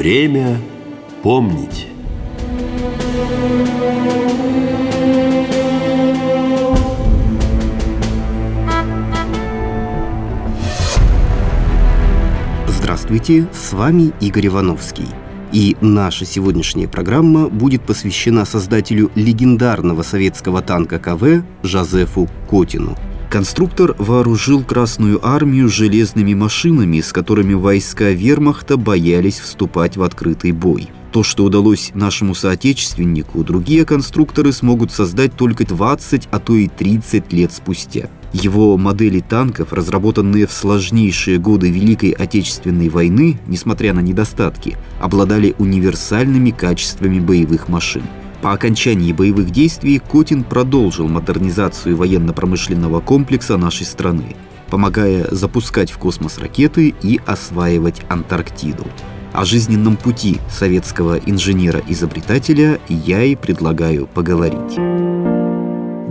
Время помнить. Здравствуйте, с вами Игорь Ивановский. И наша сегодняшняя программа будет посвящена создателю легендарного советского танка КВ Жозефу Котину – Конструктор вооружил Красную армию железными машинами, с которыми войска вермахта боялись вступать в открытый бой. То, что удалось нашему соотечественнику, другие конструкторы смогут создать только 20, а то и 30 лет спустя. Его модели танков, разработанные в сложнейшие годы Великой Отечественной войны, несмотря на недостатки, обладали универсальными качествами боевых машин. По окончании боевых действий Котин продолжил модернизацию военно-промышленного комплекса нашей страны, помогая запускать в космос ракеты и осваивать Антарктиду. О жизненном пути советского инженера-изобретателя я и предлагаю поговорить.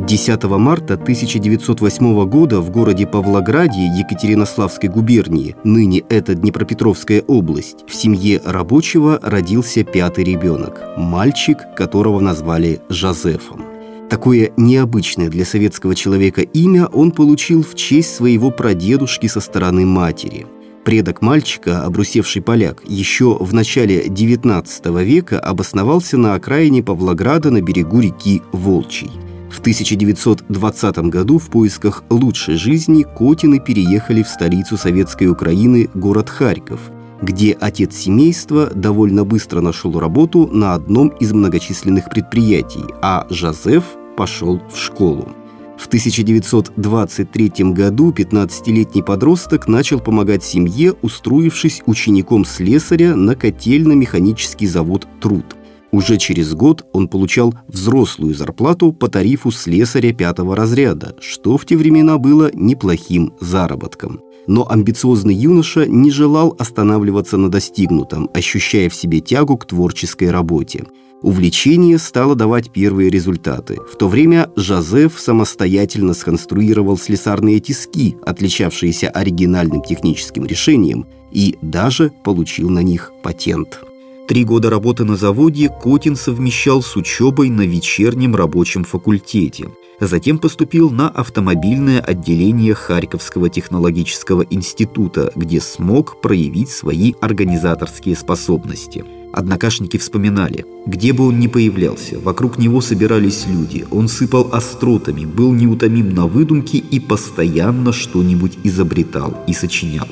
10 марта 1908 года в городе Павлограде Екатеринославской губернии, ныне это Днепропетровская область, в семье рабочего родился пятый ребенок – мальчик, которого назвали Жозефом. Такое необычное для советского человека имя он получил в честь своего прадедушки со стороны матери. Предок мальчика, обрусевший поляк, еще в начале XIX века обосновался на окраине Павлограда на берегу реки Волчий – в 1920 году в поисках лучшей жизни Котины переехали в столицу советской Украины, город Харьков, где отец семейства довольно быстро нашел работу на одном из многочисленных предприятий, а Жозеф пошел в школу. В 1923 году 15-летний подросток начал помогать семье, устроившись учеником слесаря на котельно-механический завод «Труд». Уже через год он получал взрослую зарплату по тарифу слесаря пятого разряда, что в те времена было неплохим заработком. Но амбициозный юноша не желал останавливаться на достигнутом, ощущая в себе тягу к творческой работе. Увлечение стало давать первые результаты. В то время Жозеф самостоятельно сконструировал слесарные тиски, отличавшиеся оригинальным техническим решением, и даже получил на них патент. Три года работы на заводе Котин совмещал с учебой на вечернем рабочем факультете. Затем поступил на автомобильное отделение Харьковского технологического института, где смог проявить свои организаторские способности. Однокашники вспоминали, где бы он ни появлялся, вокруг него собирались люди, он сыпал остротами, был неутомим на выдумке и постоянно что-нибудь изобретал и сочинял.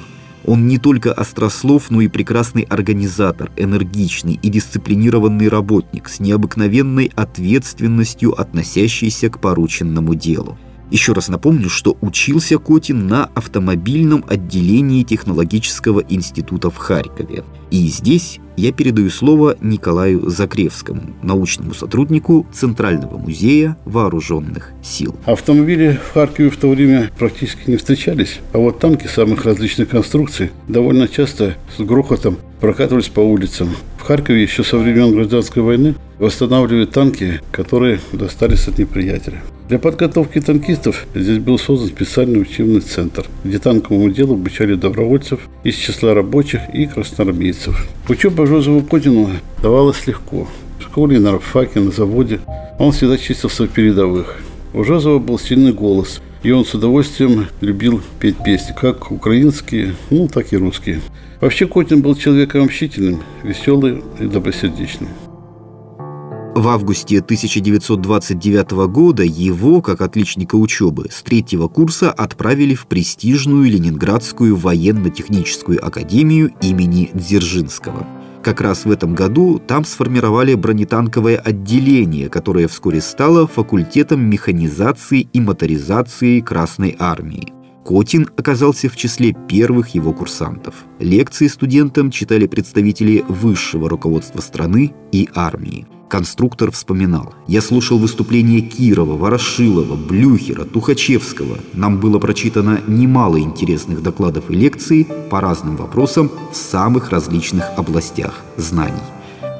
Он не только острослов, но и прекрасный организатор, энергичный и дисциплинированный работник с необыкновенной ответственностью, относящейся к порученному делу. Еще раз напомню, что учился Котин на автомобильном отделении технологического института в Харькове. И здесь я передаю слово Николаю Закревскому, научному сотруднику Центрального музея вооруженных сил. Автомобили в Харькове в то время практически не встречались, а вот танки самых различных конструкций довольно часто с грохотом прокатывались по улицам. Харькове еще со времен гражданской войны восстанавливают танки, которые достались от неприятеля. Для подготовки танкистов здесь был создан специальный учебный центр, где танковому делу обучали добровольцев из числа рабочих и красноармейцев. Учеба Жозефу Котину давалась легко. В школе, на рабфаке, на заводе он всегда чистился в передовых. У Жозефа был сильный голос, и он с удовольствием любил петь песни, как украинские, ну, так и русские. Вообще Котин был человеком общительным, веселым и добросердечным. В августе 1929 года его, как отличника учебы, с третьего курса отправили в престижную Ленинградскую военно-техническую академию имени Дзержинского. Как раз в этом году там сформировали бронетанковое отделение, которое вскоре стало факультетом механизации и моторизации Красной Армии. Котин оказался в числе первых его курсантов. Лекции студентам читали представители высшего руководства страны и армии. Конструктор вспоминал. «Я слушал выступления Кирова, Ворошилова, Блюхера, Тухачевского. Нам было прочитано немало интересных докладов и лекций по разным вопросам в самых различных областях знаний.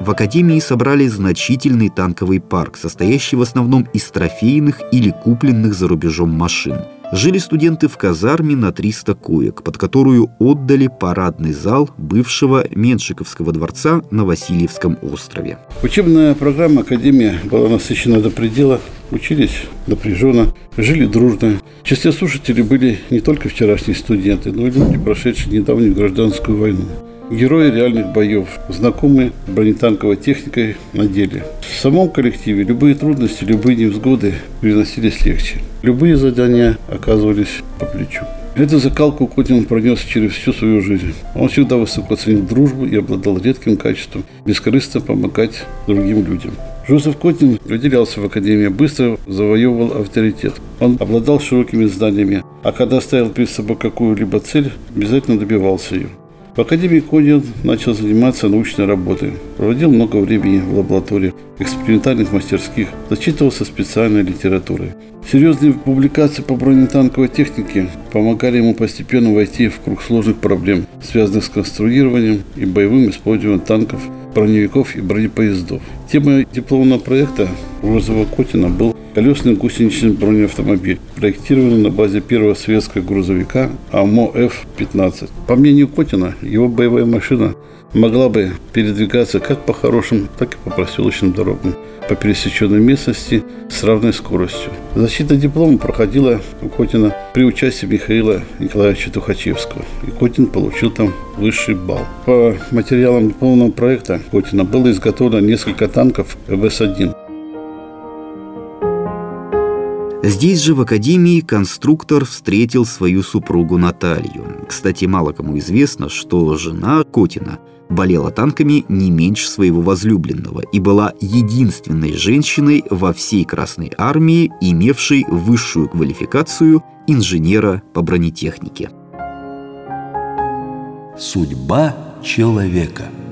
В Академии собрали значительный танковый парк, состоящий в основном из трофейных или купленных за рубежом машин. Жили студенты в казарме на 300 коек, под которую отдали парадный зал бывшего Меншиковского дворца на Васильевском острове. Учебная программа Академии была насыщена до предела, учились напряженно, жили дружно. В числе слушателей были не только вчерашние студенты, но и люди, прошедшие недавнюю гражданскую войну. Герои реальных боев, знакомые бронетанковой техникой на деле. В самом коллективе любые трудности, любые невзгоды переносились легче. Любые задания оказывались по плечу. Эту закалку Котин пронес через всю свою жизнь. Он всегда высоко ценил дружбу и обладал редким качеством бескорыстно помогать другим людям. Жозеф Котин выделялся в Академии, быстро завоевывал авторитет. Он обладал широкими знаниями, а когда ставил перед собой какую-либо цель, обязательно добивался ее. В Академии Конин начал заниматься научной работой. Проводил много времени в лабораториях, экспериментальных мастерских, зачитывался специальной литературой. Серьезные публикации по бронетанковой технике помогали ему постепенно войти в круг сложных проблем, связанных с конструированием и боевым использованием танков, броневиков и бронепоездов. Темой дипломного проекта Розового Котина был колесный гусеничный бронеавтомобиль, проектированный на базе первого советского грузовика АМО Ф-15. По мнению Котина, его боевая машина могла бы передвигаться как по хорошим, так и по проселочным дорогам по пересеченной местности с равной скоростью. Защита диплома проходила у Котина при участии Михаила Николаевича Тухачевского. И Котин получил там высший балл. По материалам дипломного проекта Котина было изготовлено несколько танков ВС-1. Здесь же в академии конструктор встретил свою супругу Наталью. Кстати, мало кому известно, что жена Котина болела танками не меньше своего возлюбленного и была единственной женщиной во всей Красной Армии, имевшей высшую квалификацию инженера по бронетехнике. Судьба человека –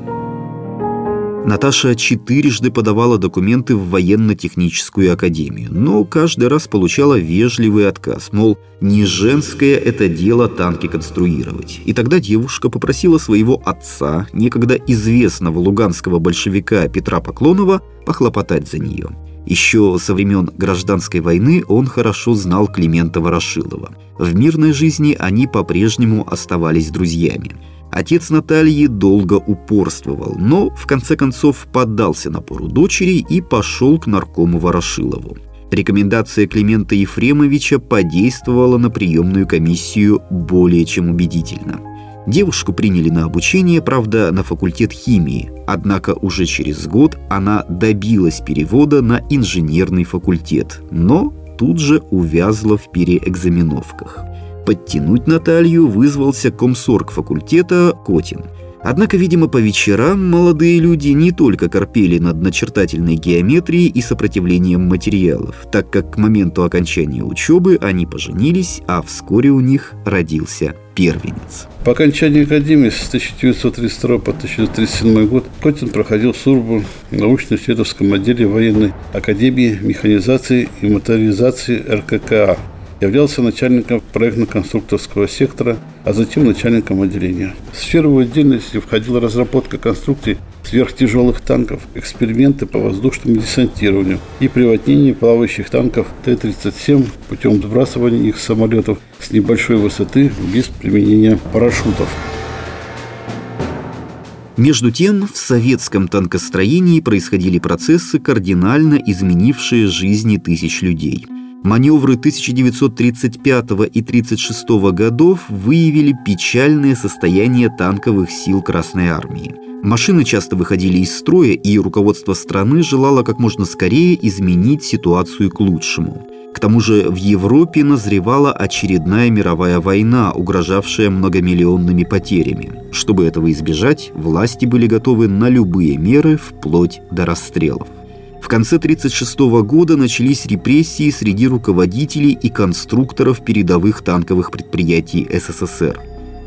Наташа четырежды подавала документы в военно-техническую академию, но каждый раз получала вежливый отказ, мол, не женское это дело танки конструировать. И тогда девушка попросила своего отца, некогда известного луганского большевика Петра Поклонова, похлопотать за нее. Еще со времен гражданской войны он хорошо знал Климента Ворошилова. В мирной жизни они по-прежнему оставались друзьями. Отец Натальи долго упорствовал, но в конце концов поддался напору дочери и пошел к наркому Ворошилову. Рекомендация Климента Ефремовича подействовала на приемную комиссию более чем убедительно. Девушку приняли на обучение, правда, на факультет химии, однако уже через год она добилась перевода на инженерный факультет, но тут же увязла в переэкзаменовках – Подтянуть Наталью вызвался комсорг факультета Котин. Однако, видимо, по вечерам молодые люди не только корпели над начертательной геометрией и сопротивлением материалов, так как к моменту окончания учебы они поженились, а вскоре у них родился первенец. По окончании Академии с 1932 по 1937 год Котин проходил службу в научно-исследовательском отделе военной академии механизации и моторизации РККА являлся начальником проектно-конструкторского сектора, а затем начальником отделения. В сферу его деятельности входила разработка конструкций сверхтяжелых танков, эксперименты по воздушному десантированию и приводнение плавающих танков Т-37 путем сбрасывания их самолетов с небольшой высоты без применения парашютов. Между тем, в советском танкостроении происходили процессы, кардинально изменившие жизни тысяч людей – Маневры 1935 и 1936 годов выявили печальное состояние танковых сил Красной Армии. Машины часто выходили из строя, и руководство страны желало как можно скорее изменить ситуацию к лучшему. К тому же в Европе назревала очередная мировая война, угрожавшая многомиллионными потерями. Чтобы этого избежать, власти были готовы на любые меры, вплоть до расстрелов. В конце 1936 года начались репрессии среди руководителей и конструкторов передовых танковых предприятий СССР.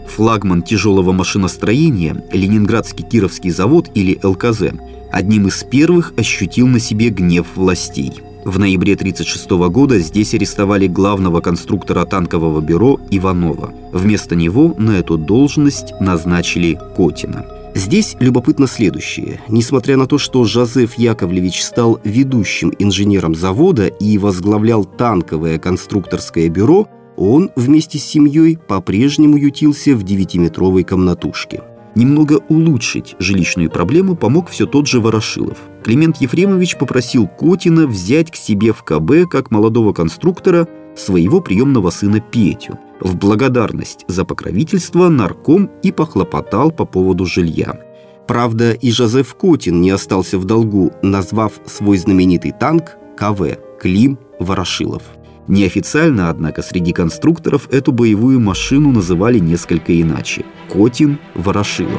Флагман тяжелого машиностроения, Ленинградский Кировский завод или ЛКЗ, одним из первых ощутил на себе гнев властей. В ноябре 1936 года здесь арестовали главного конструктора танкового бюро Иванова. Вместо него на эту должность назначили Котина – Здесь любопытно следующее. Несмотря на то, что Жозеф Яковлевич стал ведущим инженером завода и возглавлял танковое конструкторское бюро, Он вместе с семьей по-прежнему ютился в девятиметровой комнатушке. Немного улучшить жилищную проблему помог все тот же Ворошилов. Климент Ефремович попросил Котина взять к себе в КБ как молодого конструктора своего приемного сына Петю. В благодарность за покровительство нарком и похлопотал по поводу жилья. Правда, и Жозеф Котин не остался в долгу, назвав свой знаменитый танк КВ «Клим Ворошилов». Неофициально, однако, среди конструкторов эту боевую машину называли несколько иначе – Котин Ворошилову.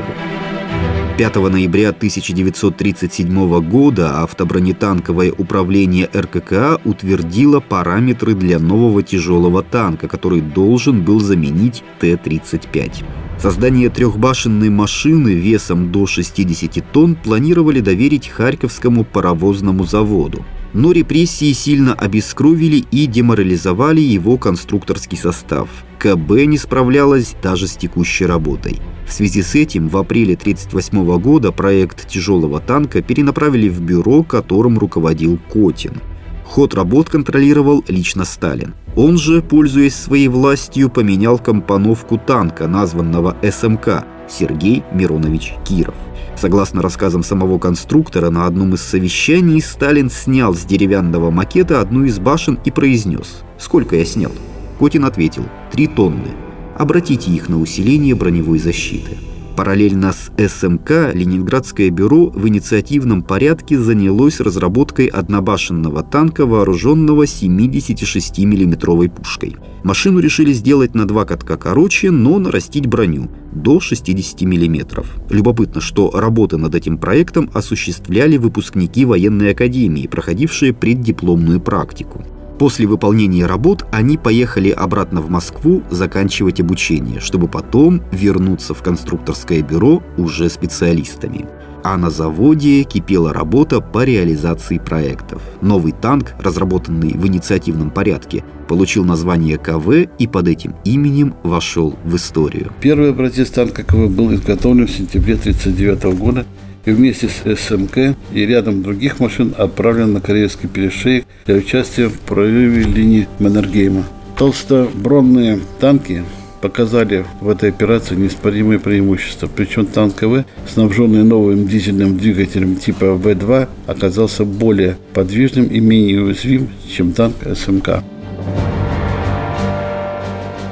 5 ноября 1937 года автобронетанковое управление РККА утвердило параметры для нового тяжелого танка, который должен был заменить Т-35. Создание трехбашенной машины весом до 60 тонн планировали доверить Харьковскому паровозному заводу но репрессии сильно обескровили и деморализовали его конструкторский состав. КБ не справлялась даже с текущей работой. В связи с этим в апреле 1938 года проект тяжелого танка перенаправили в бюро, которым руководил Котин. Ход работ контролировал лично Сталин. Он же, пользуясь своей властью, поменял компоновку танка, названного СМК, Сергей Миронович Киров. Согласно рассказам самого конструктора, на одном из совещаний Сталин снял с деревянного макета одну из башен и произнес «Сколько я снял?» Котин ответил «Три тонны. Обратите их на усиление броневой защиты». Параллельно с СМК Ленинградское бюро в инициативном порядке занялось разработкой однобашенного танка, вооруженного 76 миллиметровой пушкой. Машину решили сделать на два катка короче, но нарастить броню до 60 мм. Любопытно, что работы над этим проектом осуществляли выпускники военной академии, проходившие преддипломную практику. После выполнения работ они поехали обратно в Москву заканчивать обучение, чтобы потом вернуться в конструкторское бюро уже специалистами. А на заводе кипела работа по реализации проектов. Новый танк, разработанный в инициативном порядке, получил название КВ и под этим именем вошел в историю. Первый образец танка КВ был изготовлен в сентябре 1939 года и вместе с СМК и рядом других машин отправлен на Корейский перешейк для участия в прорыве линии Маннергейма. Толстобронные танки показали в этой операции неоспоримые преимущества. Причем танк КВ, снабженный новым дизельным двигателем типа В-2, оказался более подвижным и менее уязвим, чем танк СМК.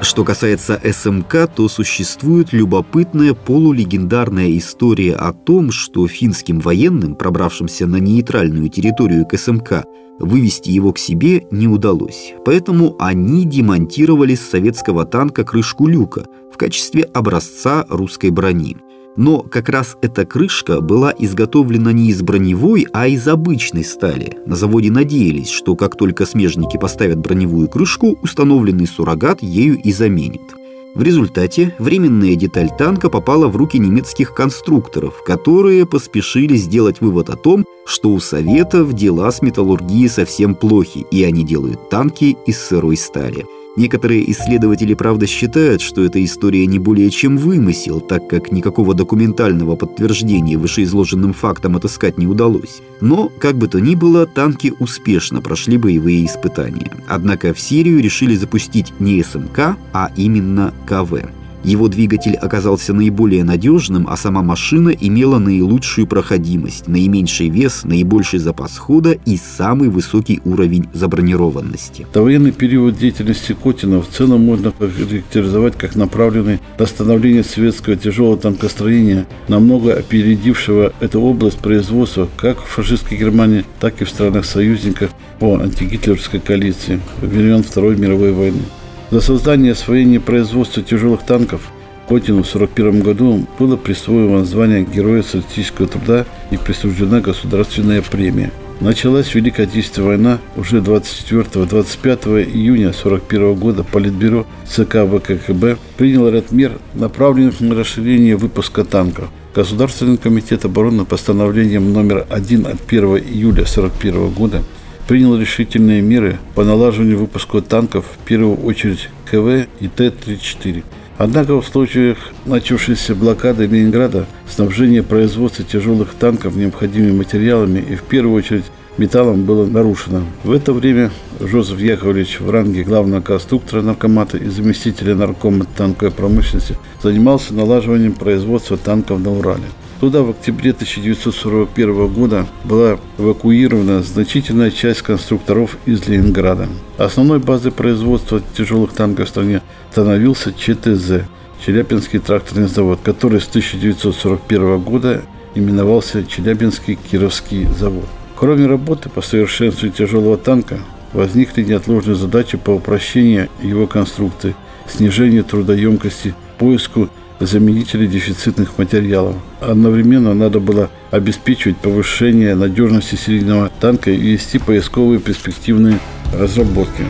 Что касается СМК, то существует любопытная полулегендарная история о том, что финским военным, пробравшимся на нейтральную территорию к СМК, вывести его к себе не удалось. Поэтому они демонтировали с советского танка крышку люка в качестве образца русской брони. Но как раз эта крышка была изготовлена не из броневой, а из обычной стали. На заводе надеялись, что как только смежники поставят броневую крышку, установленный суррогат ею и заменит. В результате временная деталь танка попала в руки немецких конструкторов, которые поспешили сделать вывод о том, что у Советов дела с металлургией совсем плохи, и они делают танки из сырой стали – Некоторые исследователи, правда, считают, что эта история не более чем вымысел, так как никакого документального подтверждения вышеизложенным фактам отыскать не удалось. Но, как бы то ни было, танки успешно прошли боевые испытания. Однако в серию решили запустить не СМК, а именно КВ. Его двигатель оказался наиболее надежным, а сама машина имела наилучшую проходимость, наименьший вес, наибольший запас хода и самый высокий уровень забронированности. Довоенный период деятельности Котина в целом можно характеризовать как направленный на становление советского тяжелого танкостроения, намного опередившего эту область производства как в фашистской Германии, так и в странах-союзниках по антигитлеровской коалиции времен Второй мировой войны. За создание освоение производства тяжелых танков Котину в 1941 году было присвоено звание Героя социалистического труда и присуждена государственная премия. Началась Великая Отечественная война уже 24-25 июня 1941 года Политбюро ЦК ВККБ приняло ряд мер, направленных на расширение выпуска танков. Государственный комитет обороны постановлением номер 1 от 1 июля 1941 года принял решительные меры по налаживанию выпуска танков, в первую очередь КВ и Т-34. Однако в случаях начавшейся блокады Ленинграда снабжение производства тяжелых танков необходимыми материалами и в первую очередь металлом было нарушено. В это время Жозеф Яковлевич в ранге главного конструктора наркомата и заместителя наркома танковой промышленности занимался налаживанием производства танков на Урале. Туда в октябре 1941 года была эвакуирована значительная часть конструкторов из Ленинграда. Основной базой производства тяжелых танков в стране становился ЧТЗ – Челябинский тракторный завод, который с 1941 года именовался Челябинский Кировский завод. Кроме работы по совершенствованию тяжелого танка, возникли неотложные задачи по упрощению его конструкции, снижению трудоемкости, поиску заменителей дефицитных материалов. Одновременно надо было обеспечивать повышение надежности серийного танка и вести поисковые перспективные разработки.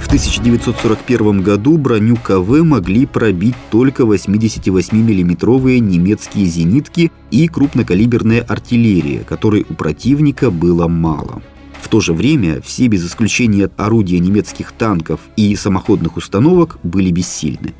В 1941 году броню КВ могли пробить только 88-миллиметровые немецкие зенитки и крупнокалиберная артиллерия, которой у противника было мало. В то же время все без исключения орудия немецких танков и самоходных установок были бессильны.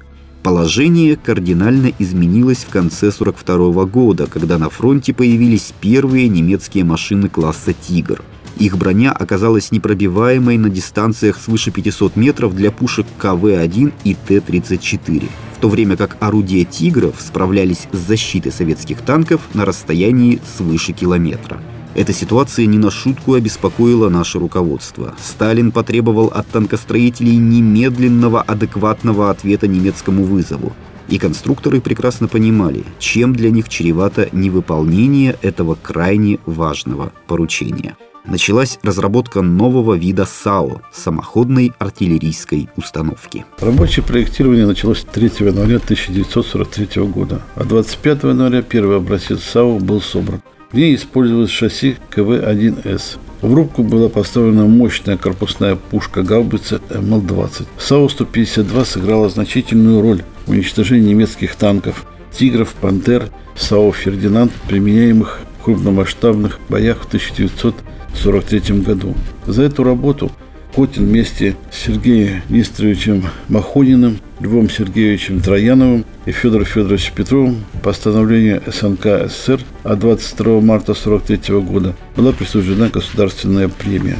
Положение кардинально изменилось в конце 1942 года, когда на фронте появились первые немецкие машины класса «Тигр». Их броня оказалась непробиваемой на дистанциях свыше 500 метров для пушек КВ-1 и Т-34, в то время как орудия «Тигров» справлялись с защитой советских танков на расстоянии свыше километра. Эта ситуация не на шутку обеспокоила наше руководство. Сталин потребовал от танкостроителей немедленного адекватного ответа немецкому вызову. И конструкторы прекрасно понимали, чем для них чревато невыполнение этого крайне важного поручения. Началась разработка нового вида САО – самоходной артиллерийской установки. Рабочее проектирование началось 3 января 1943 года, а 25 января первый образец САУ был собран. В ней использовалось шасси КВ-1С. В рубку была поставлена мощная корпусная пушка гаубица МЛ-20. САУ-152 сыграла значительную роль в уничтожении немецких танков, тигров, пантер, САУ «Фердинанд», применяемых в крупномасштабных боях в 1943 году. За эту работу Котин вместе с Сергеем Нестеровичем Махониным, Львом Сергеевичем Трояновым и Федором Федоровичем Петровым постановлению СНК СССР от 22 марта 1943 года была присуждена государственная премия.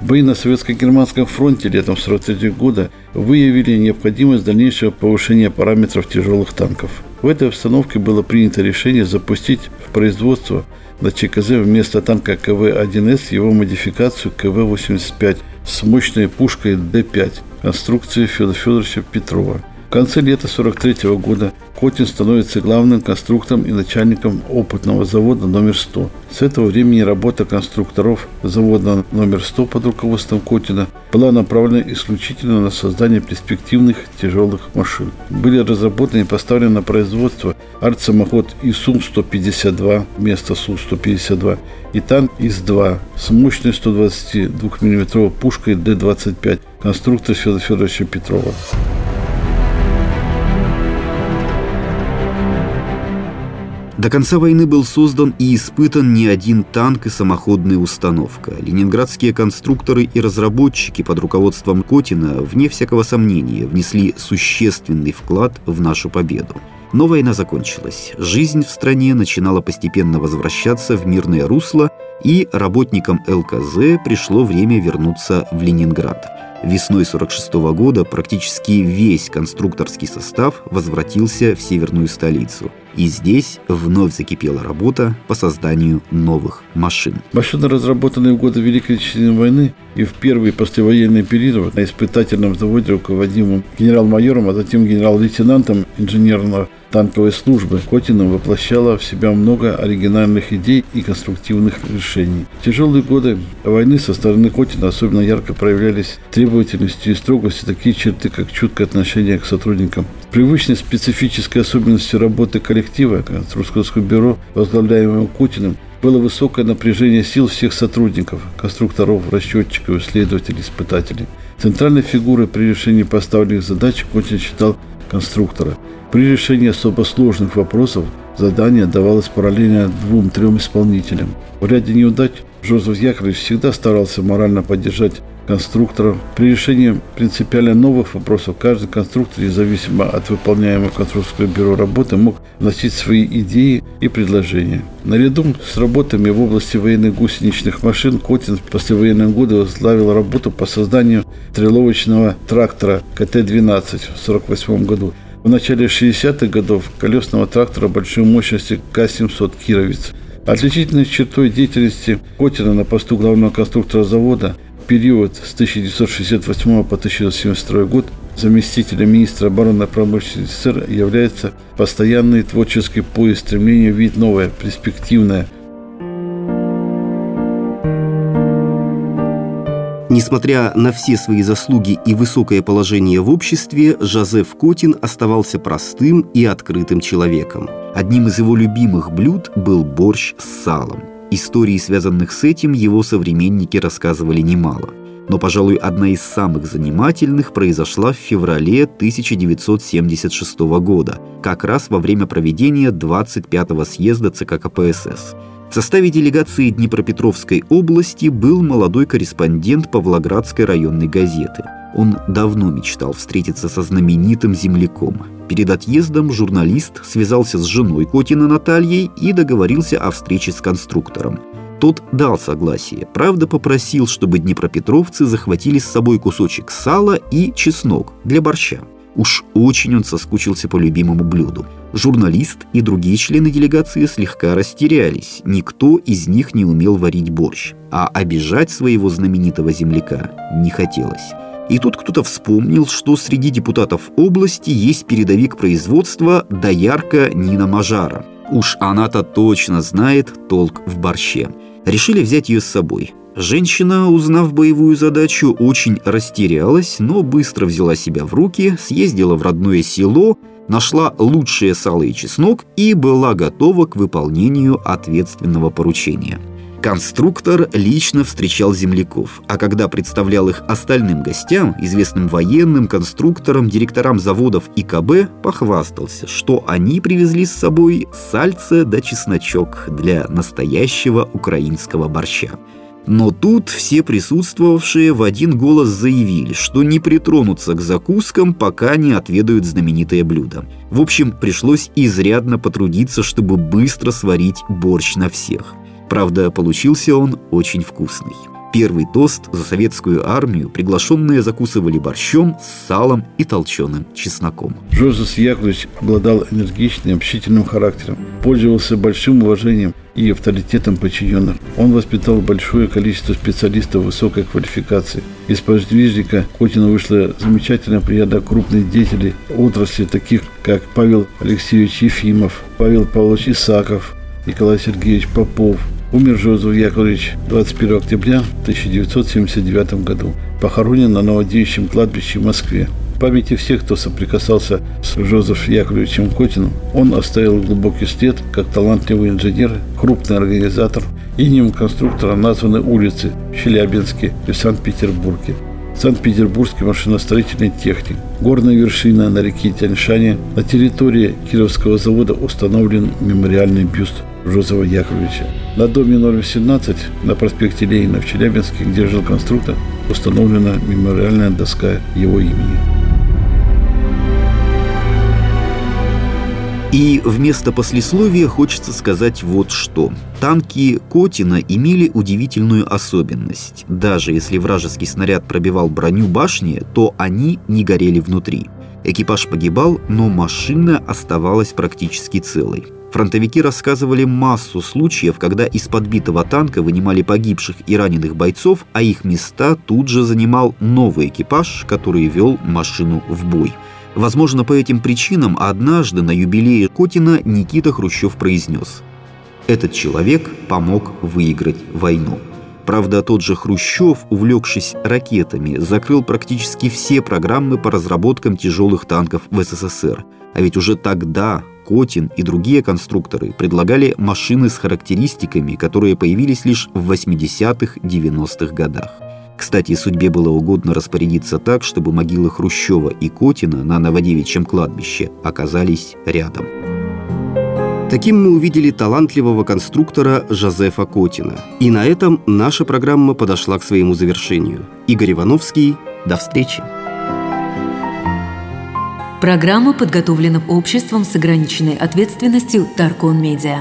Бои на Советско-Германском фронте летом 1943 года выявили необходимость дальнейшего повышения параметров тяжелых танков. В этой обстановке было принято решение запустить в производство на ЧКЗ вместо танка КВ-1С его модификацию КВ-85 с мощной пушкой Д-5 конструкции Федора Федоровича Петрова. В конце лета 1943 года Котин становится главным конструктором и начальником опытного завода номер 100. С этого времени работа конструкторов завода номер 100 под руководством Котина была направлена исключительно на создание перспективных тяжелых машин. Были разработаны и поставлены на производство артсамоход ИСУМ-152 вместо Су-152 и танк ИС-2 с мощной 122 мм пушкой Д-25 конструктор Федора Федоровича Петрова. До конца войны был создан и испытан не один танк и самоходная установка. Ленинградские конструкторы и разработчики под руководством Котина, вне всякого сомнения, внесли существенный вклад в нашу победу. Но война закончилась. Жизнь в стране начинала постепенно возвращаться в мирное русло, и работникам ЛКЗ пришло время вернуться в Ленинград. Весной 1946 года практически весь конструкторский состав возвратился в северную столицу. И здесь вновь закипела работа по созданию новых машин. Машины, разработанные в годы Великой Отечественной войны и в первый послевоенный период на испытательном заводе руководимым генерал-майором, а затем генерал-лейтенантом инженерного танковой службы Котиным воплощала в себя много оригинальных идей и конструктивных решений. В тяжелые годы войны со стороны Котина особенно ярко проявлялись требовательностью и строгостью такие черты, как чуткое отношение к сотрудникам. Привычной специфической особенностью работы коллектива Конструкторского бюро, возглавляемого Котиным, было высокое напряжение сил всех сотрудников, конструкторов, расчетчиков, исследователей, испытателей. Центральной фигурой при решении поставленных задач Котин считал конструктора. При решении особо сложных вопросов задание давалось параллельно двум-трем исполнителям. В ряде неудач Жозеф Яковлевич всегда старался морально поддержать конструкторов. При решении принципиально новых вопросов каждый конструктор, независимо от выполняемого конструкторского бюро работы, мог вносить свои идеи и предложения. Наряду с работами в области военных гусеничных машин Котин в послевоенные годы возглавил работу по созданию стреловочного трактора КТ-12 в 1948 году. В начале 60-х годов колесного трактора большой мощности К-700 «Кировец». Отличительной чертой деятельности Котина на посту главного конструктора завода – период с 1968 по 1972 год заместителем министра обороны промышленности СССР является постоянный творческий поиск стремления видеть новое, перспективное. Несмотря на все свои заслуги и высокое положение в обществе, Жозеф Котин оставался простым и открытым человеком. Одним из его любимых блюд был борщ с салом. Истории, связанных с этим, его современники рассказывали немало. Но, пожалуй, одна из самых занимательных произошла в феврале 1976 года, как раз во время проведения 25-го съезда ЦК КПСС. В составе делегации Днепропетровской области был молодой корреспондент Павлоградской районной газеты. Он давно мечтал встретиться со знаменитым земляком. Перед отъездом журналист связался с женой Котина Натальей и договорился о встрече с конструктором. Тот дал согласие, правда попросил, чтобы днепропетровцы захватили с собой кусочек сала и чеснок для борща. Уж очень он соскучился по любимому блюду. Журналист и другие члены делегации слегка растерялись. Никто из них не умел варить борщ. А обижать своего знаменитого земляка не хотелось. И тут кто-то вспомнил, что среди депутатов области есть передовик производства доярка Нина Мажара. Уж она-то точно знает толк в борще. Решили взять ее с собой. Женщина, узнав боевую задачу, очень растерялась, но быстро взяла себя в руки, съездила в родное село, нашла лучшее сало и чеснок и была готова к выполнению ответственного поручения. Конструктор лично встречал земляков, а когда представлял их остальным гостям, известным военным, конструкторам, директорам заводов и КБ, похвастался, что они привезли с собой сальце да чесночок для настоящего украинского борща. Но тут все присутствовавшие в один голос заявили, что не притронутся к закускам, пока не отведают знаменитое блюдо. В общем, пришлось изрядно потрудиться, чтобы быстро сварить борщ на всех. Правда, получился он очень вкусный. Первый тост за советскую армию приглашенные закусывали борщом с салом и толченым чесноком. Жозеф Яковлевич обладал энергичным, общительным характером, пользовался большим уважением и авторитетом подчиненных. Он воспитал большое количество специалистов высокой квалификации. Из подвижника Котина вышла замечательная плеяда крупных деятелей отрасли, таких как Павел Алексеевич Ефимов, Павел Павлович Исаков, Николай Сергеевич Попов, Умер Жозеф Яковлевич 21 октября 1979 году. Похоронен на Новодевичьем кладбище в Москве. В памяти всех, кто соприкасался с Жозефом Яковлевичем Котиным, он оставил глубокий след, как талантливый инженер, крупный организатор. Именем конструктора названы улицы в Челябинске и в Санкт-Петербурге. Санкт-Петербургский машиностроительный техник. Горная вершина на реке Тяньшане. На территории Кировского завода установлен мемориальный бюст Жозефа Яковлевича. На доме номер 17 на проспекте Ленина в Челябинске, где жил конструктор, установлена мемориальная доска его имени. И вместо послесловия хочется сказать вот что. Танки Котина имели удивительную особенность. Даже если вражеский снаряд пробивал броню башни, то они не горели внутри. Экипаж погибал, но машина оставалась практически целой. Фронтовики рассказывали массу случаев, когда из подбитого танка вынимали погибших и раненых бойцов, а их места тут же занимал новый экипаж, который вел машину в бой. Возможно, по этим причинам однажды на юбилее Котина Никита Хрущев произнес «Этот человек помог выиграть войну». Правда, тот же Хрущев, увлекшись ракетами, закрыл практически все программы по разработкам тяжелых танков в СССР. А ведь уже тогда Котин и другие конструкторы предлагали машины с характеристиками, которые появились лишь в 80-х-90-х годах. Кстати, судьбе было угодно распорядиться так, чтобы могилы Хрущева и Котина на Новодевичьем кладбище оказались рядом. Таким мы увидели талантливого конструктора Жозефа Котина. И на этом наша программа подошла к своему завершению. Игорь Ивановский, до встречи! Программа подготовлена обществом с ограниченной ответственностью Таркон Медиа.